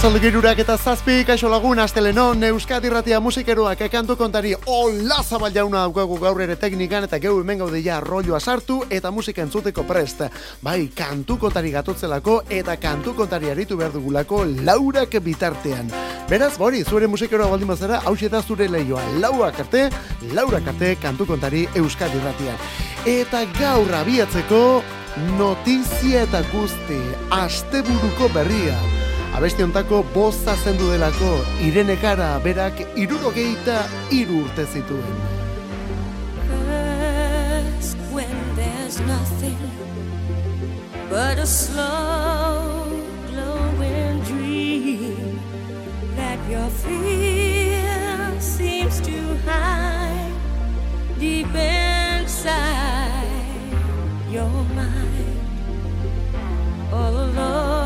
Arratzalde girurak eta zazpi, kaixo lagun, astelenon, Euskadi Ratia musikeroak ekantu kontari hola zabal jauna daukagu gaur ere teknikan eta geu hemen gaude ja rolloa sartu eta musika entzuteko prest. Bai, kantu kontari gatotzelako eta kantu kontari aritu behar dugulako laurak bitartean. Beraz, bori, zure musikeroa baldin bazara, hau da zure lehioa, lauak arte, laurak arte kantu kontari Euskadi Ratian. Eta gaur abiatzeko notizia eta guzti, asteburuko berria. Abesti ontako boza zendu delako Irene Kara berak irurogeita iru urte zituen. But a slow glowing dream That your fear seems to hide Deep inside your mind All alone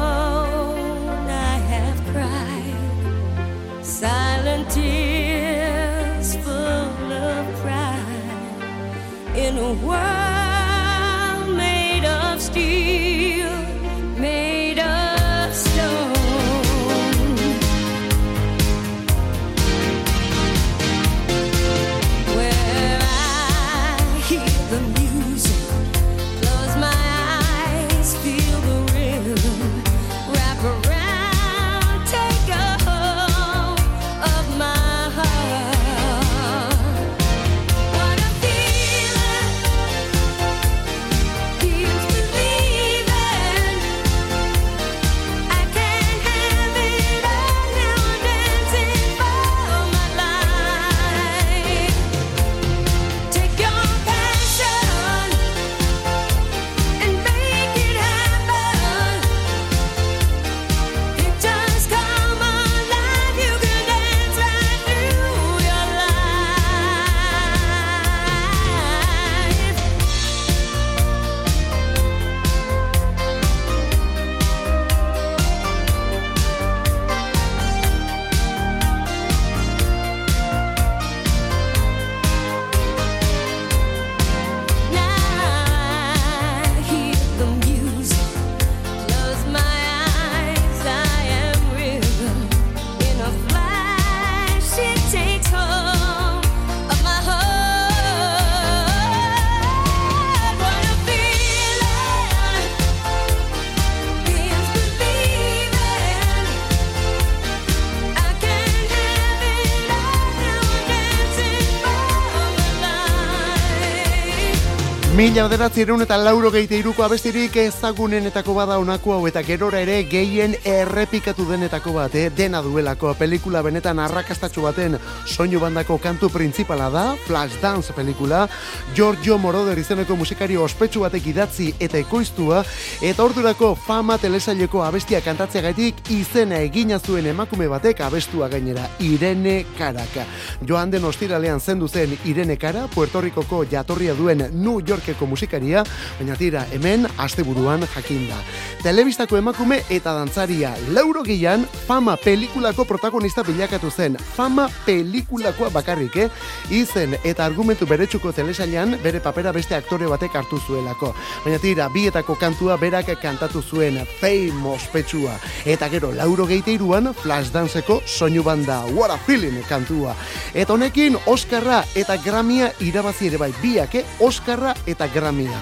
Mila bederatzi erun eta lauro geite iruko abestirik ezagunenetako bada onako hau eta gerora ere gehien errepikatu denetako bat, eh? dena duelako pelikula benetan arrakastatxo baten soinu bandako kantu printzipala da, Flashdance pelikula, Giorgio Moroder izeneko musikari ospetsu batek idatzi eta ekoiztua, eta ordurako fama telesaileko abestia kantatzea gaitik izena egina zuen emakume batek abestua gainera, Irene Karaka. Joan den ostiralean zendu zen Irene Kara, Puerto Ricoko jatorria duen New York Yorkeko musikaria, baina tira hemen asteburuan jakinda. Telebistako emakume eta dantzaria lauro gian fama pelikulako protagonista bilakatu zen. Fama pelikulakoa bakarrik, eh? Izen eta argumentu beretsuko telesailan bere papera beste aktore batek hartu zuelako. Baina tira, bietako kantua berak kantatu zuen famous petsua. Eta gero, lauro geite iruan, Flashdance-eko soinu banda, What a Feeling kantua. Eta honekin, Oscarra eta Gramia irabazi ere bai, biak, eh? Oscarra eta Gramia.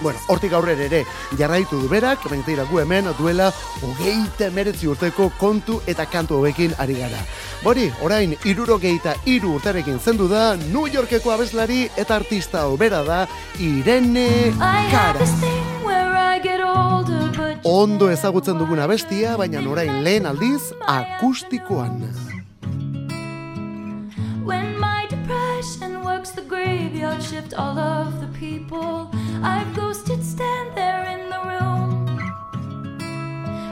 Bueno, hortik aurrera ere jarraitu du berak, baina gu hemen duela hogeita meretzi urteko kontu eta kantu hobekin ari gara. Bori, orain irurogeita iru urtarekin zendu da, New Yorkeko abeslari eta artista obera da, Irene Cara. Ondo ezagutzen dugun abestia, baina orain lehen aldiz akustikoan. When graveyard shift all of the people I've ghosted stand there in the room.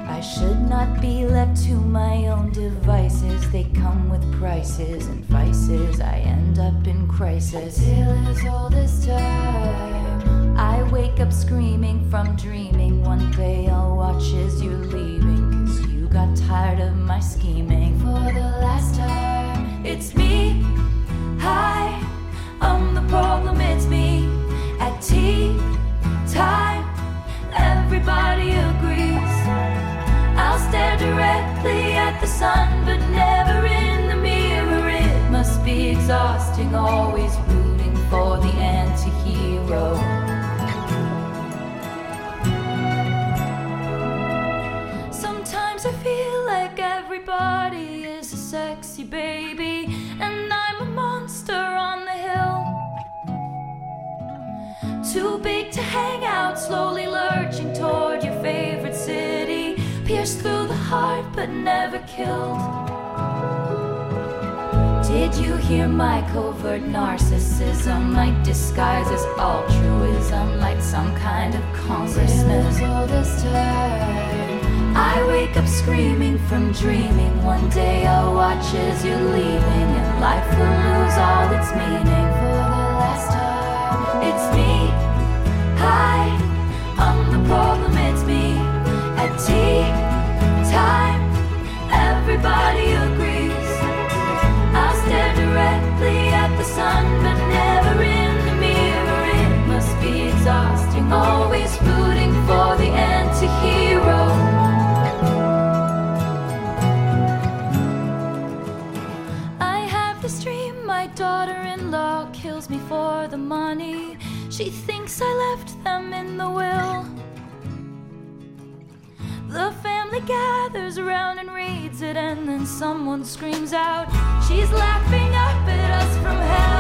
I should not be left to my own devices. They come with prices and vices. I end up in crisis. Is all this time. I wake up screaming from dreaming. One day I'll watch as you're leaving. Cause you got tired of my scheming. For the last time, it's me. Hi, problem, it's me at tea time. Everybody agrees. I'll stare directly at the sun, but never in the mirror. It must be exhausting, always rooting for the anti hero. Sometimes I feel like everybody is a sexy baby, Too big to hang out, slowly lurching toward your favorite city. Pierced through the heart, but never killed. Did you hear my covert narcissism? My disguise as altruism, like some kind of consciousness. all this time. I wake up screaming from dreaming. One day I'll watch as you're leaving, and life will lose all its meaning for the last time. It's me. I'm the problem. It's me. At tea it, and then someone screams out, She's laughing up at us from hell.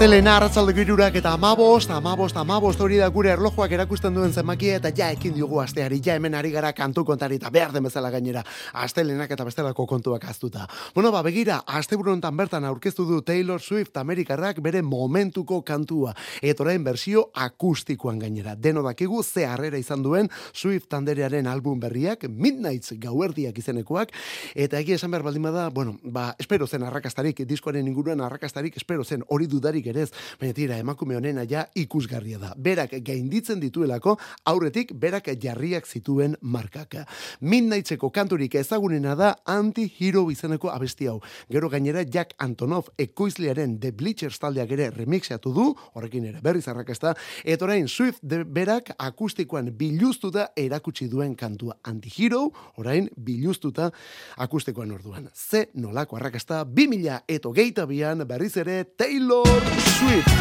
Astelena arratzaldeko irurak eta amabost, amabost, amabost hori da gure erlojuak erakusten duen zenbakia eta ja ekin diogu asteari, ja hemen ari gara kantu kontari eta behar den bezala gainera, astelenak eta bestelako kontuak aztuta. Bueno, ba, begira, asteburu honetan bertan aurkeztu du Taylor Swift Amerikarrak bere momentuko kantua, eta orain bersio akustikoan gainera. Deno dakigu ze harrera izan duen Swift tanderearen album berriak, Midnights gauerdiak izenekoak, eta egia esan behar baldin bada, bueno, ba, espero zen arrakastarik, diskoaren inguruan arrakastarik, espero zen hori dudarik ere ez, baina tira, emakume honena ja ikusgarria da. Berak gainditzen dituelako, aurretik berak jarriak zituen markak. Midnightseko kanturik ezagunena da anti-hero izeneko abesti hau. Gero gainera Jack Antonov ekoizlearen The Bleachers taldeak ere remixeatu du, horrekin ere berriz arrakasta, eta orain Swift de berak akustikoan biluztuta erakutsi duen kantua anti-hero, orain biluztuta akustikoan orduan. Ze nolako arrakasta 2000 eto geita bian berriz ere Taylor Swift.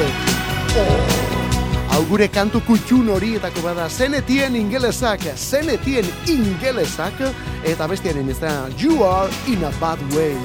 Oh. Hau gure kantu kutxun horietako bada zenetien ingelesak, zenetien ingelesak, eta bestiaren ez da You are in a bad way.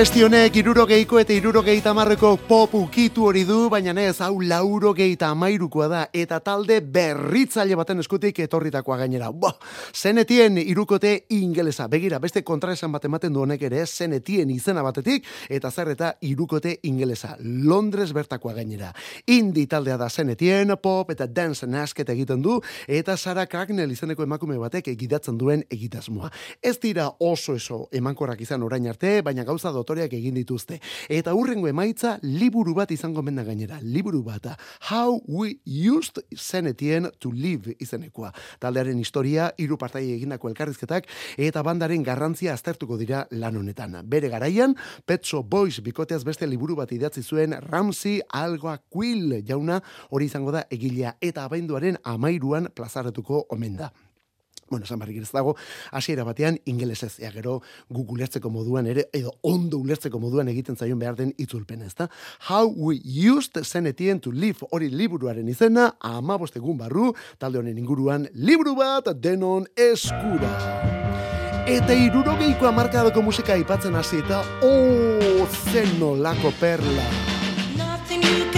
Abesti honek irurogeiko eta irurogeita marreko pop ukitu hori du, baina ez, hau laurogeita amairukoa da, eta talde berritzaile baten eskutik etorritakoa gainera. Bo, zenetien irukote ingelesa. Begira, beste kontraesan bat ematen du honek ere, zenetien izena batetik, eta zer eta irukote ingelesa. Londres bertakoa gainera. Indi taldea da zenetien, pop eta dance nasket egiten du, eta Sara Cracknell izeneko emakume batek egidatzen duen egitasmoa. Ez dira oso eso emankorrak izan orain arte, baina gauza dotoreak egin dituzte. Eta hurrengo emaitza liburu bat izango menda gainera. Liburu bat. How we used zenetien to live izenekoa. Taldearen historia, hiru partai egindako elkarrizketak, eta bandaren garrantzia aztertuko dira lan honetan. Bere garaian, Petso Boys bikoteaz beste liburu bat idatzi zuen Ramsey Algoa Quill jauna hori izango da egilea eta abenduaren amairuan plazaratuko omen da. Bueno, esan barrik ez dago, hasiera batean ingelesez, ea gero Google ulertzeko moduan ere, edo ondo ulertzeko moduan egiten zaion behar den itzulpen, ezta? How we used zenetien to live hori liburuaren izena, ama bostegun barru, talde honen inguruan, liburu bat denon eskura. Eta irurogeiko amarkadoko musika aipatzen hasi eta, oh, zen nolako perla. Nothing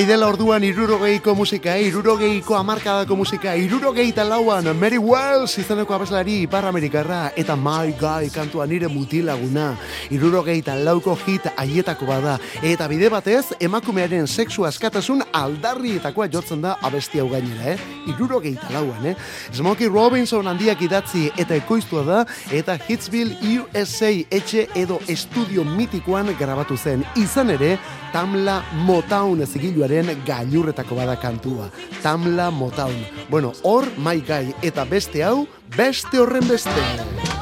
bai dela orduan irurogeiko musika, eh? irurogeiko amarkadako musika, irurogeita lauan Mary Wells izeneko abeslari Ipar Amerikarra eta My Guy kantua nire mutilaguna. Irurogeita lauko hit aietako bada. Eta bide batez, emakumearen sexu askatasun aldarrietakoa jotzen da abesti hau gainera, eh? Irurogeita lauan, eh? Smokey Robinson handiak idatzi eta ekoiztua da, eta Hitsville USA etxe edo estudio mitikoan grabatu zen. Izan ere, Tamla Motown zigiluaren gailurretako bada kantua. Tamla Motown. Bueno, hor My Guy eta beste hau, beste horren beste.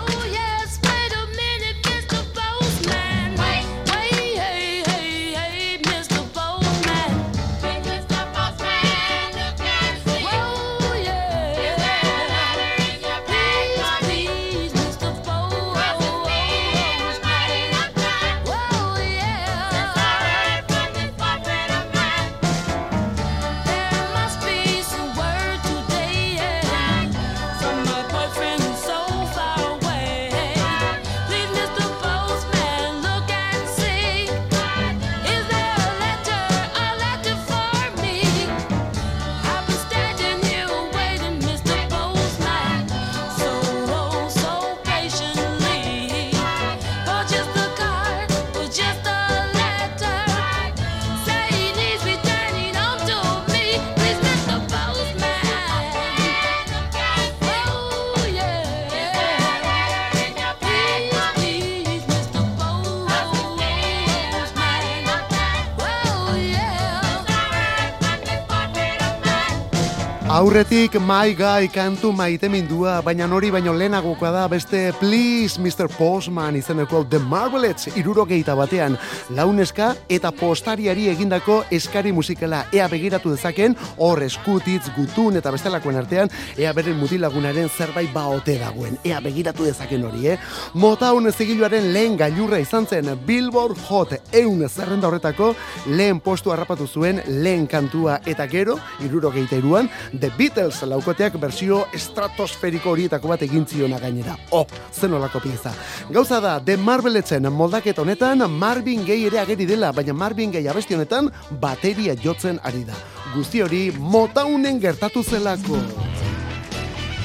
Aurretik My Guy kantu maitemindua, baina nori baino lehenagokoa da beste Please Mr. Postman izeneko The Marvelettes irurogeita batean launeska eta postariari egindako eskari musikala ea begiratu dezaken hor eskutitz, gutun eta bestelakoen artean ea beren mutilagunaren zerbait baote dagoen ea begiratu dezaken hori, eh? Motaun zigiluaren lehen gailurra izan zen Billboard Hot eun zerrenda horretako lehen postu harrapatu zuen lehen kantua eta gero, irurogeita iruan, The Beatles laukoteak bersio estratosferiko horietako bat egin ziona gainera. Oh, zen olako pieza. Gauza da, The Marveletzen moldaket honetan Marvin Gaye ere ageri dela, baina Marvin Gaye abesti honetan bateria jotzen ari da. Guzti hori Motaunen gertatu zelako.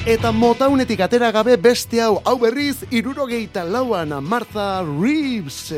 Eta motaunetik atera gabe beste hau, hau berriz, irurogeita lauan Martha Reeves.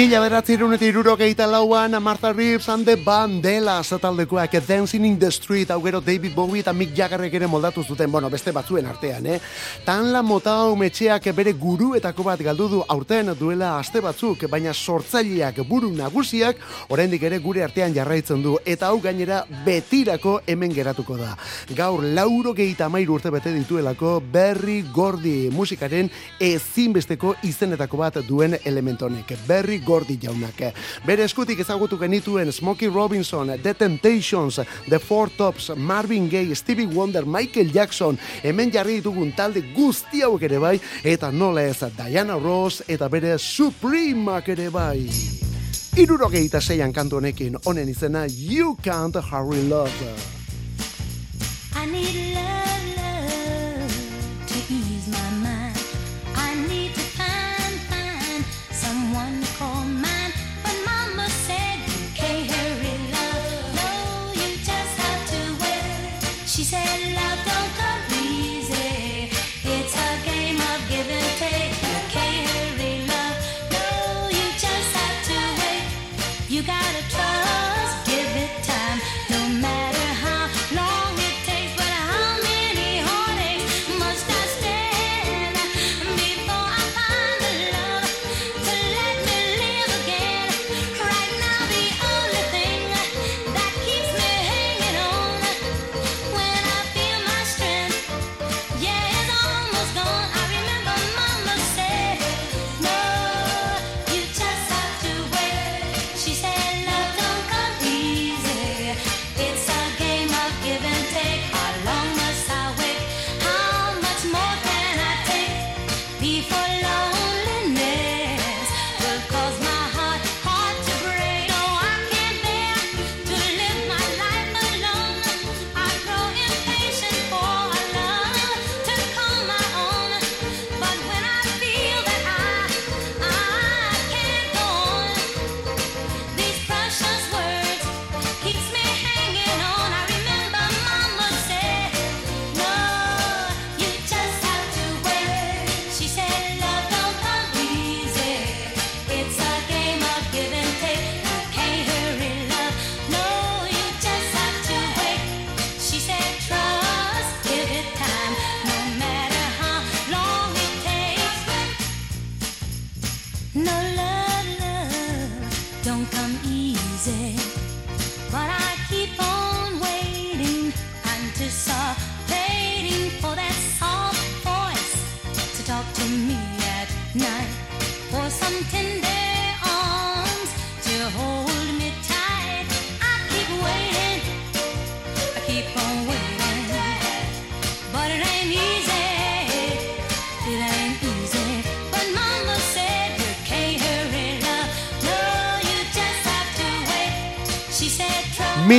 Mila beratzerun eta irurogeita lauan Martha Reeves and the Bandelas taldekoak Dancing in the Street hau gero David Bowie eta Mick Jaggerrek ere moldatu zuten, bueno, beste batzuen artean, eh? Tan la mota hau metxeak bere guruetako bat galdu du aurten duela aste batzuk, baina sortzaileak buru nagusiak oraindik ere gure artean jarraitzen du eta hau gainera betirako hemen geratuko da. Gaur lauro gehieta mairu urte bete dituelako Berry Gordy musikaren ezinbesteko izenetako bat duen elementonek. Berry Gordy jaunak. Bere eskutik ezagutu genituen Smokey Robinson, The Temptations, The Four Tops, Marvin Gaye, Stevie Wonder, Michael Jackson, hemen jarri ditugun talde guzti hauek ere bai, eta nola ez Diana Ross eta bere Supremak ere bai. Irurogeita zeian kantu honekin, honen izena You Can't Hurry Love. I need love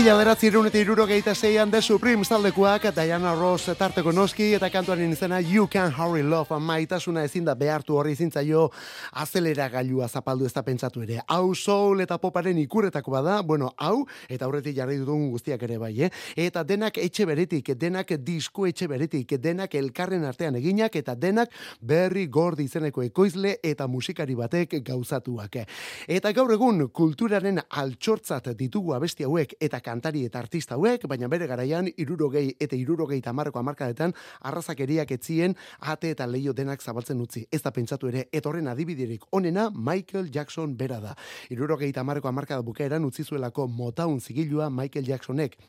Mila beratzi eta irurogeita zeian The Supremes taldekoak Diana Ross tarteko noski eta kantuaren izena You Can Hurry Love maitasuna ezin da behartu horri zintzaio azelera gailua zapaldu ez da pentsatu ere. Hau soul eta poparen ikuretako bada, bueno, hau eta aurretik jarri dugun guztiak ere bai, eh? Eta denak etxe beretik, denak disko etxe beretik, denak elkarren artean eginak eta denak berri gordi izeneko ekoizle eta musikari batek gauzatuak. Eta gaur egun kulturaren altxortzat ditugu abesti hauek eta kantari eta artista hauek, baina bere garaian irurogei eta irurogei tamarreko amarkadetan arrazakeriak etzien ate eta leio denak zabaltzen utzi. Ez da pentsatu ere, etorren adibiderik onena Michael Jackson bera da. Irurogei tamarreko amarkada bukaeran utzi zuelako motaun zigilua Michael Jacksonek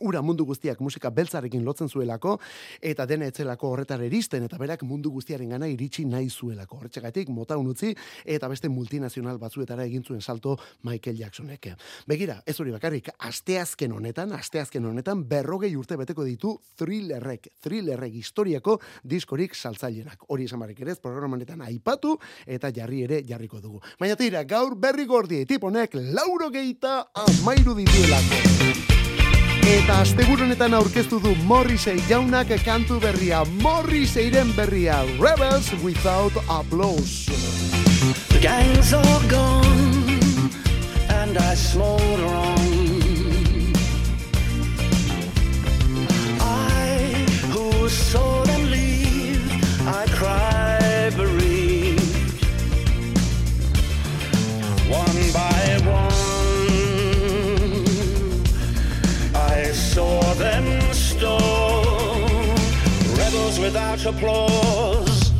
ura mundu guztiak musika beltzarekin lotzen zuelako eta dena etzelako horretara iristen eta berak mundu guztiaren gana iritsi nahi zuelako. Horretxegatik motaun utzi eta beste multinazional batzuetara egin zuen salto Michael Jacksonek. Begira, ez hori bakarrik, asteazken honetan, asteazken honetan berrogei urte beteko ditu thrillerrek, thrillerrek historiako diskorik saltzailenak. Hori esan barrik ere, programanetan aipatu eta jarri ere jarriko dugu. Baina tira, gaur berri gordi, tiponek lauro geita amairu dituelako. Eta asteburunetan aurkeztu du Morrissey jaunak kantu berria, Morrisseyren berria, Rebels Without Applause. The gang's all gone, and I smolder on. I who saw them Rebels applause.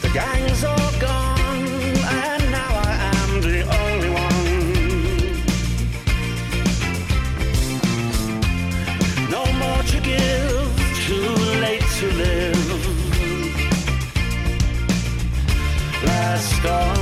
The gang's all gone, and now I am the only one. No more to give, too late to live. Last on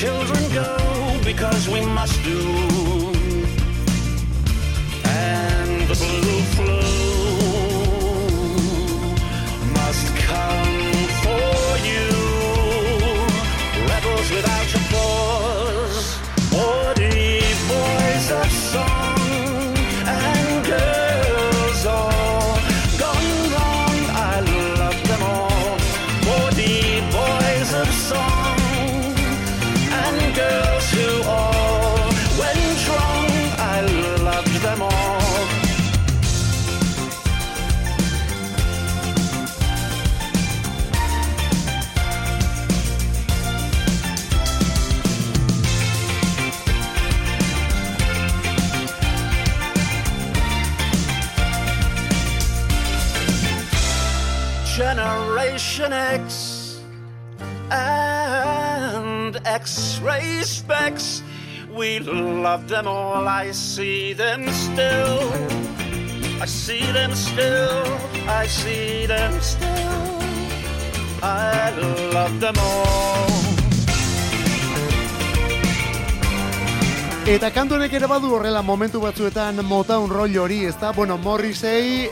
children go because we must do. And the blue flu love them all. I see them still. I see them still. I see them still. I love them all. Eta kantu honek ere badu horrela momentu batzuetan Motown roll hori, ez da? Bueno, Morrissey,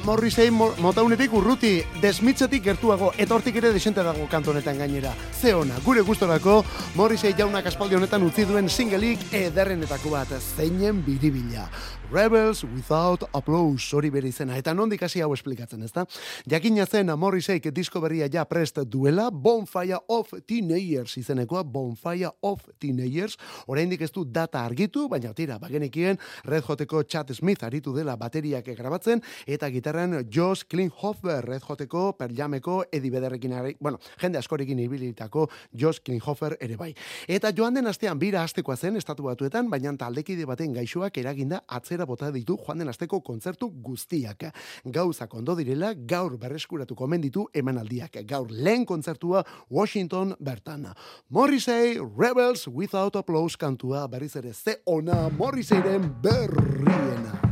eh, Morrissey mo- Motownetik urruti, desmitzetik gertuago, eta hortik ere desente dago kantu honetan gainera. Ze ona, gure gustorako Morrissey jaunak aspaldi honetan utzi duen singelik ederrenetako bat, zeinen biribila. Rebels Without Applause hori bere izena. Eta nondik hasi hau esplikatzen, ezta? Jakina zen Morrisseyk disko berria ja prest duela, Bonfire of Teenagers izenekoa, Bonfire of Teenagers, oraindik ez du data argitu, baina tira, bagenekien Red Hoteko Chad Smith aritu dela bateriak grabatzen, eta gitarran Josh Klinghoffer, Red Hoteko, Perjameko, Eddie Bederrekin, bueno, jende askorekin ibilitako Josh Klinghoffer ere bai. Eta joan den astean bira astekoa zen estatu batuetan, baina taldekide baten gaixoak eraginda atzera bota ditu joan den asteko kontzertu guztiak. Gauzak ondo direla, gaur berreskuratuko omen ditu emanaldiak. Gaur lehen kontzertua Washington bertan. Morrissey, Rebels Without Applause kantua berriz ere ze ona Morrisseyren berriena.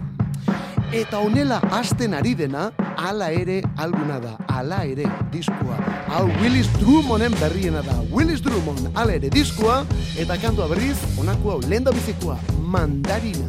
Eta honela hasten ari dena, ala ere alguna da, ala ere diskua. Hau Willis Drummonden berriena da. Willis Drummond, ala ere diskua, eta kantua berriz, honako hau, lehen da bizikoa, mandarina.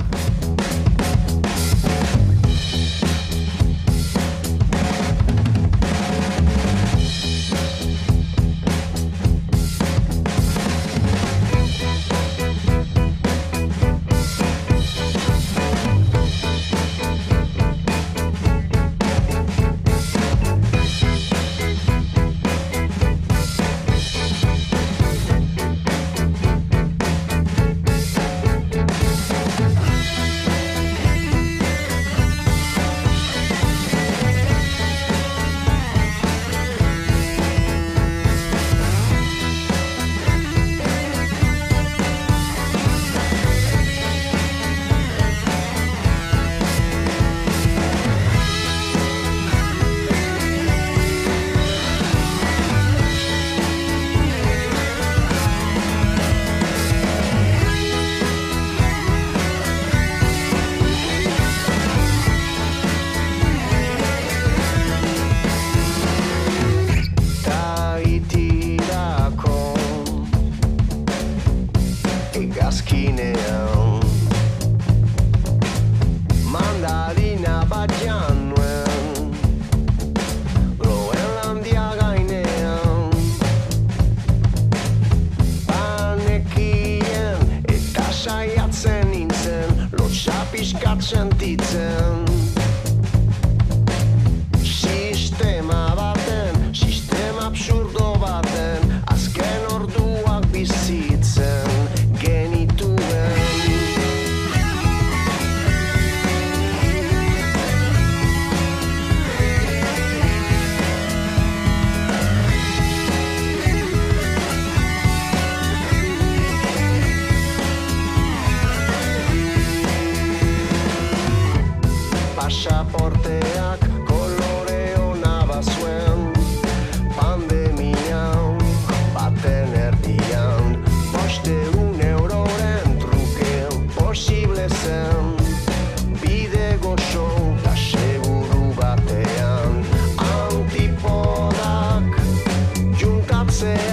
say.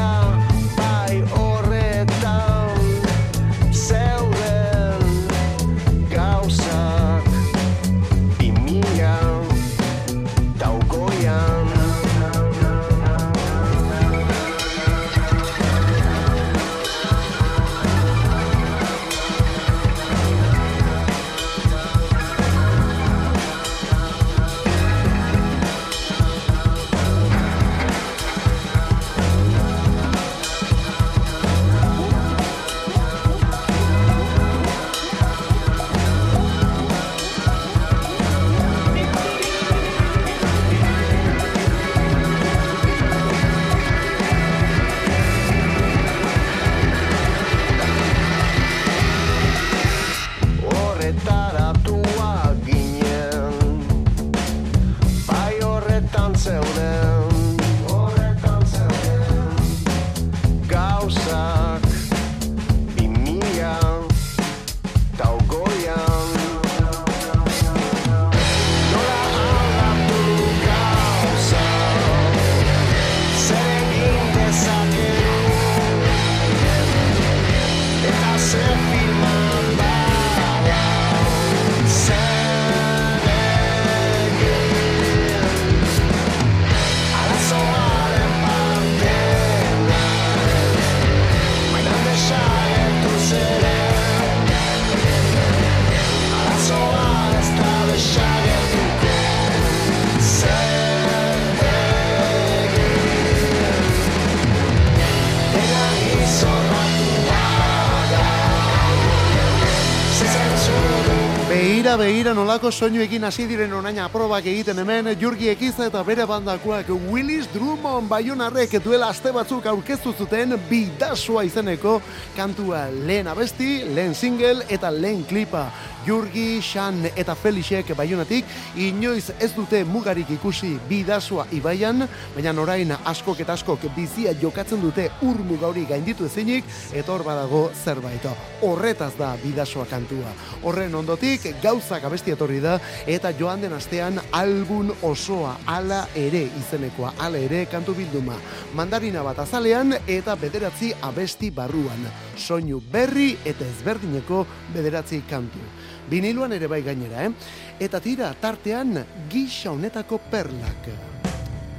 Beira, nolako soinuekin hasi diren onaina aprobak egiten hemen, Jurgi Ekiza eta bere bandakoak Willis Drummond Bayonarrek duela aste batzuk aurkeztu zuten bidasoa izeneko kantua lehen abesti, lehen single eta lehen klipa. Jurgi, Xan eta Felixek Baionatik inoiz ez dute mugarik ikusi bidasoa ibaian, baina orain askok eta askok bizia jokatzen dute ur mugauri gainditu ezinik, eta hor badago zerbait. Horretaz da bidasoa kantua. Horren ondotik, gaur gauzak abesti etorri da, eta joan den astean album osoa, ala ere izenekoa, ala ere kantu bilduma. Mandarina bat azalean eta bederatzi abesti barruan. Soinu berri eta ezberdineko bederatzi kantu. Biniluan ere bai gainera, eh? Eta tira tartean gisa honetako perlak.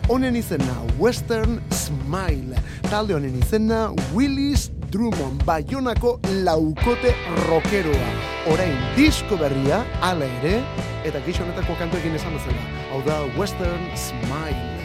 Honen izena Western Smile. Talde honen izena Willis Drummond, Bayonako laukote rockeroa. Orain disko berria, ala ere, eta gisa honetako kantuekin esan bezala. Hau da Western Smile.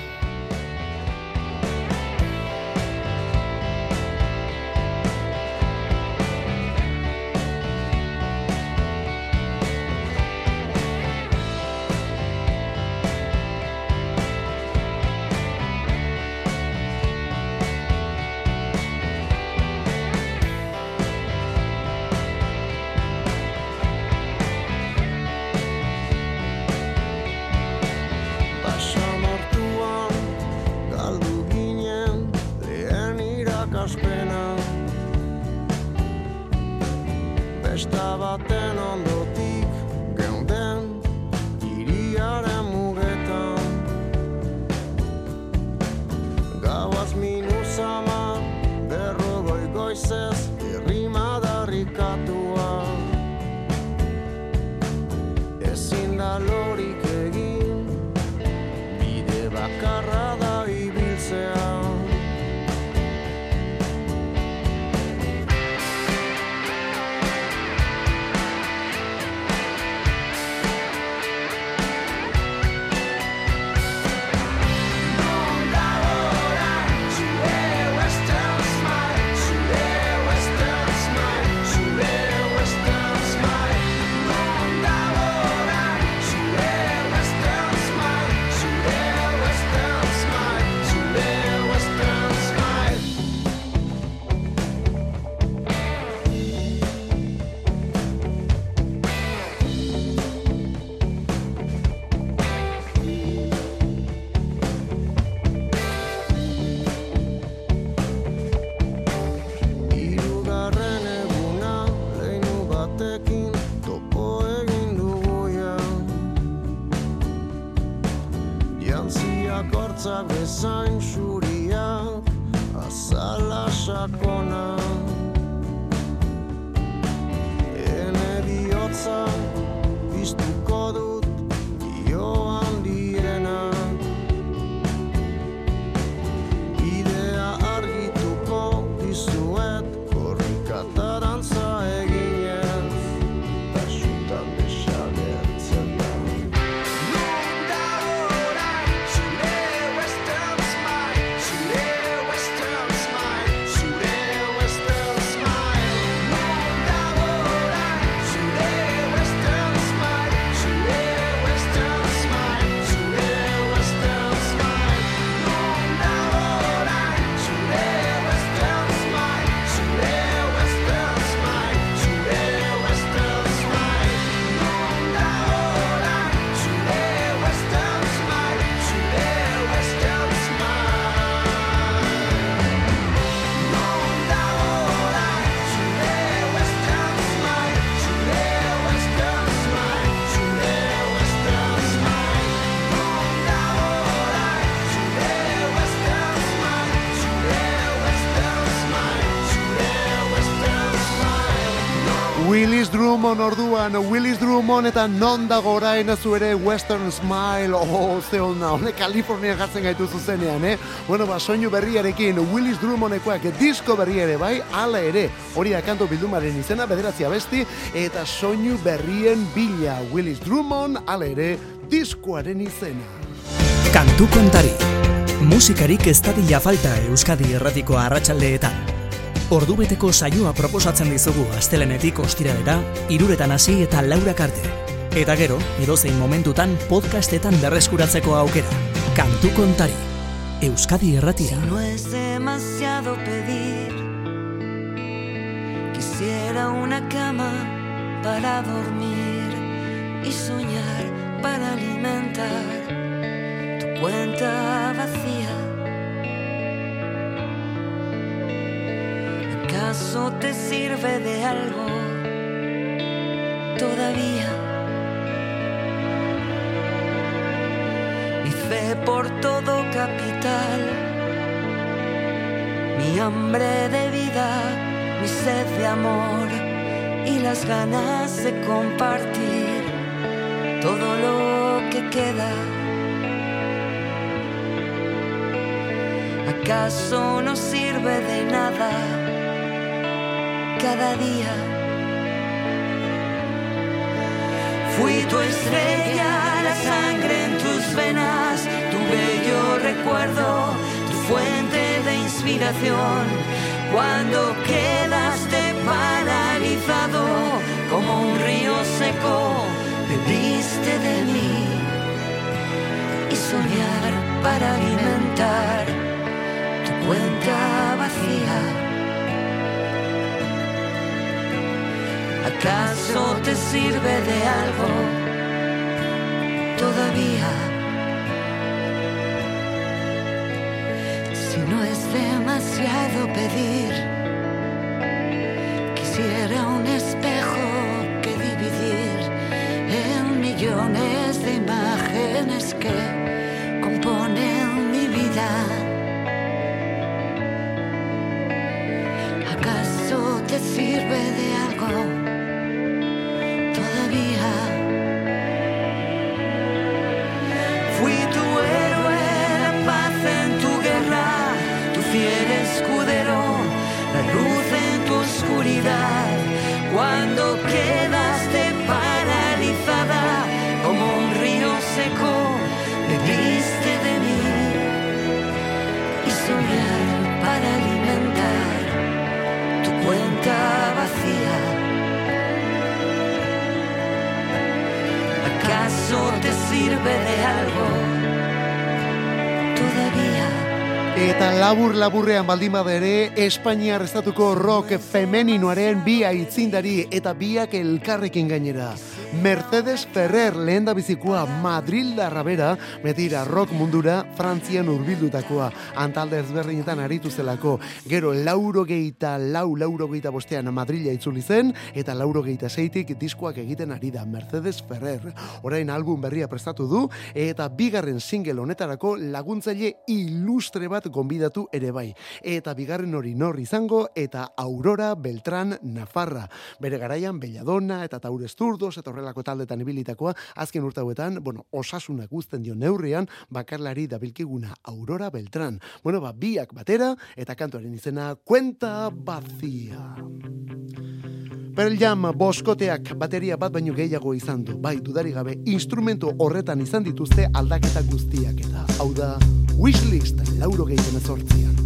Besta baten orduan, Willis Drummond eta non dago orain zu ere Western Smile, oh, ze ona, honek Kalifornia jartzen gaitu zuzenean, eh? Bueno, ba, soinu berriarekin, Willis Drummondekoak disko berria ere bai, ala ere, hori da bildumaren izena, bederatzi abesti, eta soinu berrien bila, Willis Drummond, ala ere, diskoaren izena. Kantu kontari. Musikarik ez falta Euskadi erratiko arratsaldeetan. Ordubeteko saioa proposatzen dizugu astelenetik ostiralera, iruretan hasi eta laurak arte. Eta gero, edozein momentutan podcastetan berreskuratzeko aukera. Kantu kontari. Euskadi erratira. No es demasiado pedir. Quisiera una cama para dormir y soñar para alimentar tu cuenta vacía. acaso te sirve de algo todavía. Mi fe por todo capital, mi hambre de vida, mi sed de amor y las ganas de compartir todo lo que queda. ¿Acaso no sirve de nada? Cada día? Fui tu estrella, la sangre en tus venas, tu bello recuerdo, tu fuente de inspiración. Cuando quedaste paralizado como un río seco, bebiste de mí y soñar para alimentar tu cuenta vacía. ¿Acaso te sirve de algo todavía? Si no es demasiado pedir, quisiera un espejo que dividir en millones de imágenes que Eta labur laburrean baldin bada ere, Espainiar estatuko rock femeninoaren bi aitzindari eta biak elkarrekin gainera. Mercedes Ferrer lehen da bizikoa Madrilda Rabera, metira rock mundura Frantzian urbildutakoa, antalde ezberdinetan aritu zelako. Gero lauro geita, lau lauro geita bostean Madrila itzuli zen, eta lauro geita zeitik diskoak egiten ari da Mercedes Ferrer. Orain album berria prestatu du, eta bigarren single honetarako laguntzaile ilustre bat gonbidatu ere bai. Eta bigarren hori nor izango, eta Aurora Beltrán Nafarra. Bere garaian Belladonna eta Taures Zurdos eta horrelako taldetan ibilitakoa, azken urte hauetan, bueno, osasunak guzten dio neurrian, bakarlari dabilkiguna Aurora Beltrán. Bueno, ba, biak batera, eta kantuaren izena, Cuenta Vacía. Pearl Jam boskoteak bateria bat baino gehiago izan du. Bai, dudari gabe, instrumentu horretan izan dituzte aldaketa guztiak eta. Hau da, Wishlist, lauro gehiten ezortzian.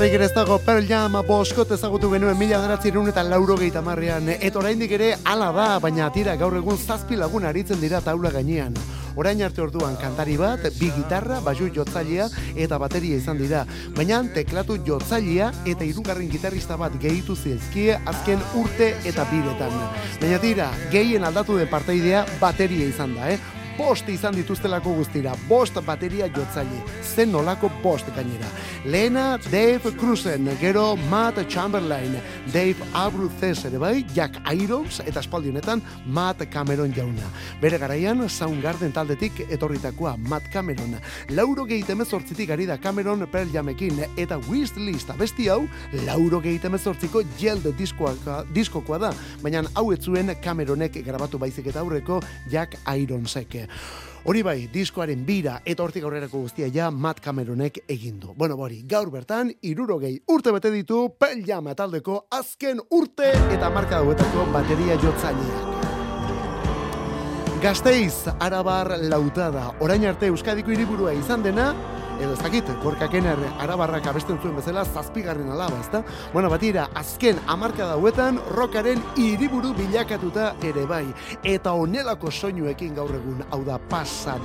Esan barrik ere ez dago Pearl Jam boskot ezagutu genuen mila bederatzireun eta lauro gehieta marrean. Eta oraindik ere ala da, baina tira gaur egun zazpi lagun aritzen dira taula gainean. Orain arte orduan kantari bat, bi gitarra, baju jotzailea eta bateria izan dira. Baina teklatu jotzailea eta hirugarren gitarrista bat gehitu zizkie azken urte eta biretan. Baina tira, gehien aldatu den parteidea bateria izan da, eh? Bost izan dituztelako guztira, bost bateria jotzaile, zen nolako bost gainera. Lehena Dave Cruzen, gero Matt Chamberlain, Dave Abruzes ere bai, Jack Irons eta espaldi honetan Matt Cameron jauna. Bere garaian Soundgarden taldetik etorritakoa Matt Cameron. Lauro gehit ari da Cameron Pearl Jamekin eta Wishlist abesti hau lauro gehit emezortziko Yeld diskoa, diskokoa da, baina hau ez zuen Cameronek grabatu baizik eta aurreko Jack Ironsek. Hori bai, diskoaren bira eta hortik aurrerako guztia ja Matt Cameronek egin du. Bueno, bori, gaur bertan, irurogei urte bete ditu Pearl Jam taldeko azken urte eta marka dauetako bateria jotzaileak. Gasteiz, Arabar lautada, orain arte Euskadiko hiriburua izan dena, edo ez dakit, gorkakener arabarrak abesten zuen bezala zazpigarren alaba, ezta? Bueno, batira, azken amarka dauetan rokaren hiriburu bilakatuta ere bai. Eta onelako soinuekin gaur egun, hau da pasa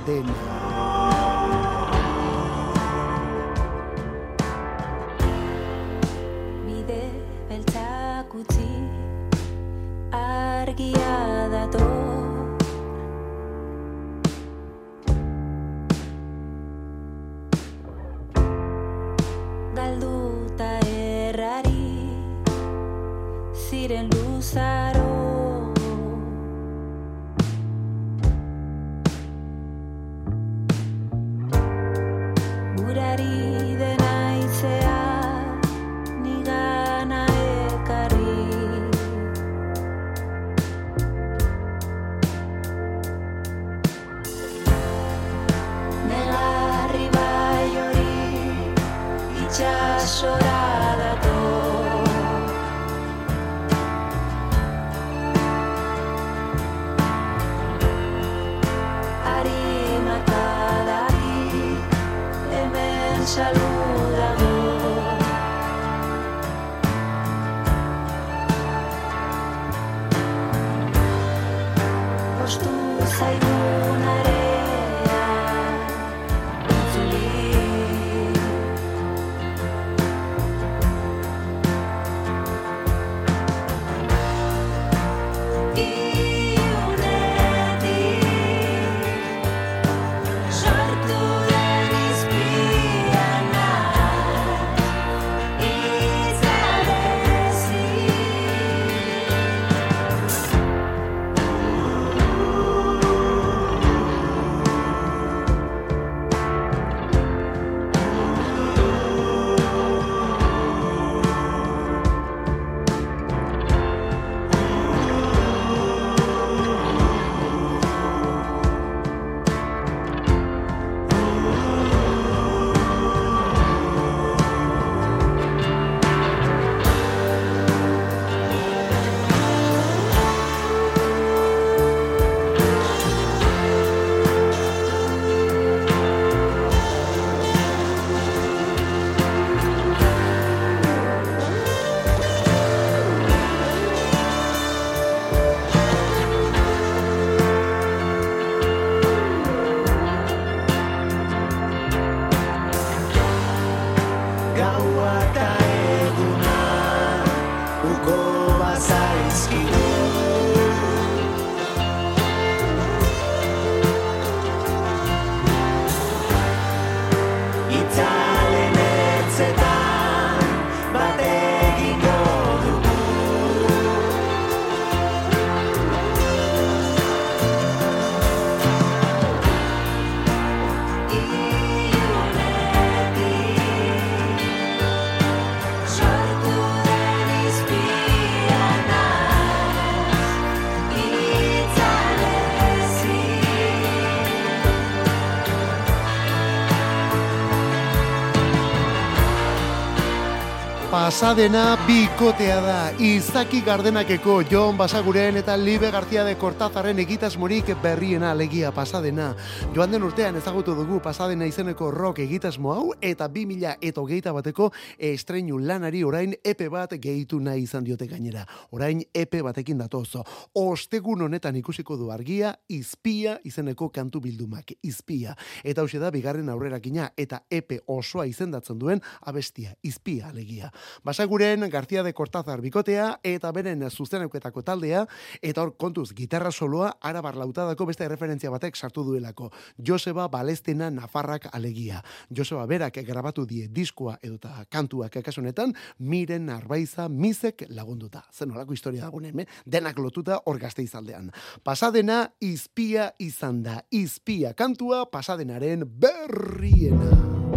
Pasadena bikotea da, Izaki Gardenakeko, Jon Basaguren eta Libe García de Cortazarren egitasmorik berriena alegia Pasadena. Joan den urtean ezagutu dugu Pasadena izeneko rock egitasmo hau, eta 2000 eta hogeita bateko estreinu lanari orain epe bat gehitu nahi izan diote gainera. Orain epe batekin datoz. Ostegun honetan ikusiko du argia, izpia izeneko kantu bildumak, izpia. Eta hau da bigarren aurrerakina eta epe osoa izendatzen duen abestia, izpia alegia. Basaguren García de Cortázar bikotea eta beren zuzeneketako taldea eta hor kontuz gitarra soloa arabar lautadako beste referentzia batek sartu duelako. Joseba Balestena Nafarrak alegia. Joseba berak grabatu die diskoa edota kantuak kasu honetan miren arbaiza mizek lagunduta. Zen horako historia dagoen hemen, denak lotuta hor gazteizaldean. Pasadena izpia izan da. Izpia kantua pasadenaren berriena.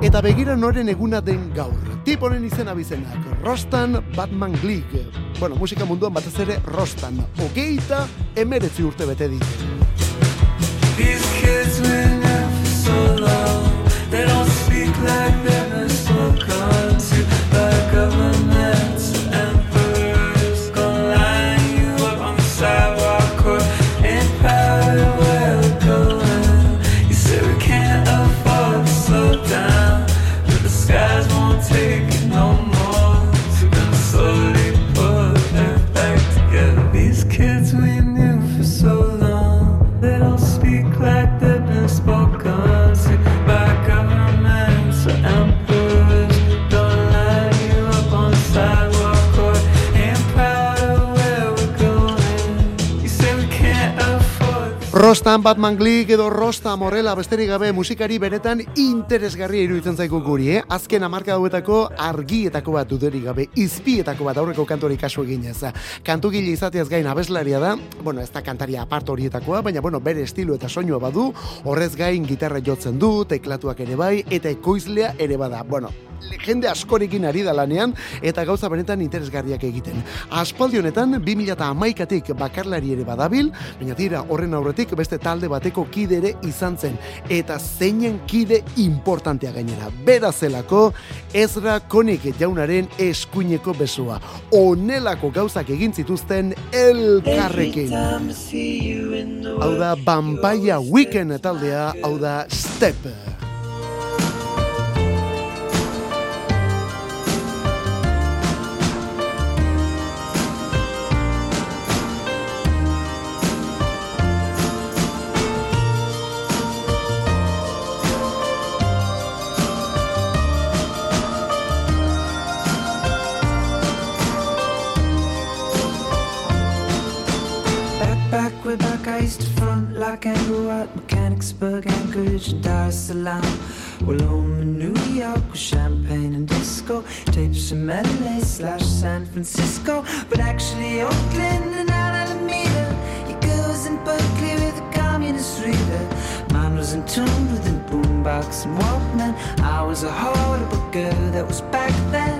Eta begira noren eguna den gaur. Tiponen izena bizenak. Rostan Batman Glig. Bueno, musika munduan batez ere Rostan. Ogeita emeretzi urte bete ditu. These kids so long. They don't speak like they've been Rostan Batman Glig edo Rosta Morela besterik gabe musikari benetan interesgarria iruditzen zaigu guri, eh? Azken amarka hauetako argietako bat duderik gabe, izpietako bat aurreko kantori kasu eginez. Kantugile izateaz gain abeslaria da, bueno, ez da kantaria apart horietakoa, baina bueno, bere estilo eta soinua badu, horrez gain gitarra jotzen du, teklatuak ere bai, eta ekoizlea ere bada. Bueno, jende askorekin ari da lanean eta gauza benetan interesgarriak egiten. Aspaldi honetan 2011tik bakarlari ere badabil, baina tira horren aurretik beste talde bateko kide ere izan zen eta zeinen kide importantea gainera. Bera zelako Ezra Konik jaunaren eskuineko besua. Onelako gauzak egin zituzten elkarrekin. Hau da Vampire Weekend taldea, hau da Step. Used to front like Anglo at Mechanicsburg, Anchorage, Dar es Salaam. Well, home in New York with champagne and disco, tapes from LA slash San Francisco, but actually Oakland and Alameda. Your girl was in Berkeley with a communist reader. Mine was in tune with the boombox and Walkman. I was a horrible girl that was back then.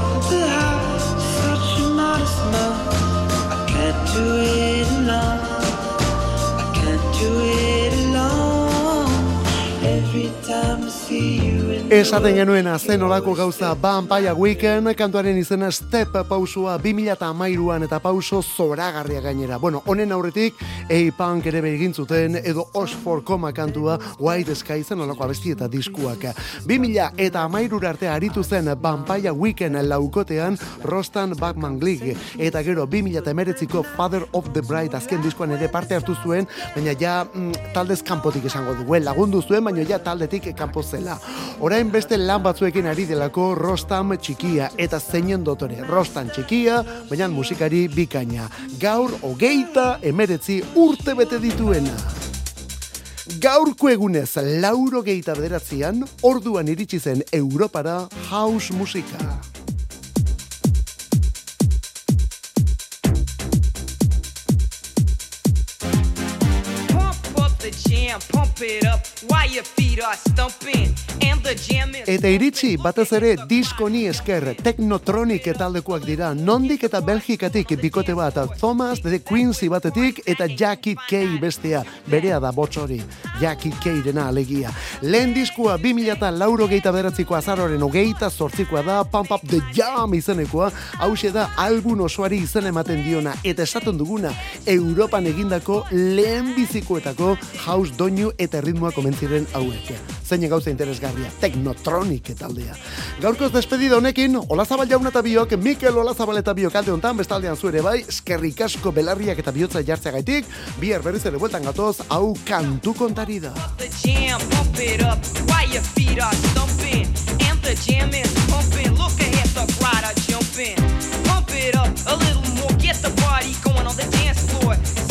Esaten genuena zen olako gauza Vampire Weekend, kantuaren izena Step pausua 2008an eta pauso zoragarria gainera. Bueno, honen aurretik, A-Punk ere begin zuten, edo Oxford Coma kantua White Sky zen olako abesti eta diskuak. 2000 eta amairura arte aritu zen Vampire Weekend laukotean Rostan Batman Glig, eta gero 2000 eta emeretziko Father of the Bride azken diskoan ere parte hartu zuen, baina ja mm, taldez kanpotik esango duen, lagundu zuen, baina ja taldetik kanpo zela. Orain beste lan batzuekin ari delako Rostam txikia eta zeinen dotore. Rostam txikia, baina musikari bikaina. Gaur hogeita emeretzi urte bete dituena. Gaurko egunez, lauro geita bederatzean, orduan iritsi zen Europara house musika. Eta iritsi batez ere diskoni esker Technotronic taldekoak dira. Nondik eta Belgikatik bikote bat Thomas de Quincy batetik eta Jackie Kay bestea. Berea da botx hori. Jackie Kay dena alegia. Lehen diskua 2000 eta lauro geita beratziko azaroren hogeita zortzikoa da Pump Up the Jam izenekoa. Hause da album osoari izen ematen diona. Eta esaten duguna Europan egindako lehen bizikoetako house doinu eta ritmoa komentziren hauek zein gauza interesgarria, Technotronic taldea. Gaurkoz despedida honekin, Olazabal jauna eta biok, Mikel Olazabal eta biok alde hontan, bestaldean zuere bai, eskerrik asko belarriak eta bihotza jartzeagaitik, bihar berriz ere bueltan gatoz, hau kantu kontari da. the jam, is pumping. Look ahead, the are jumping. Pump it up a little more, get the party going on the dance floor.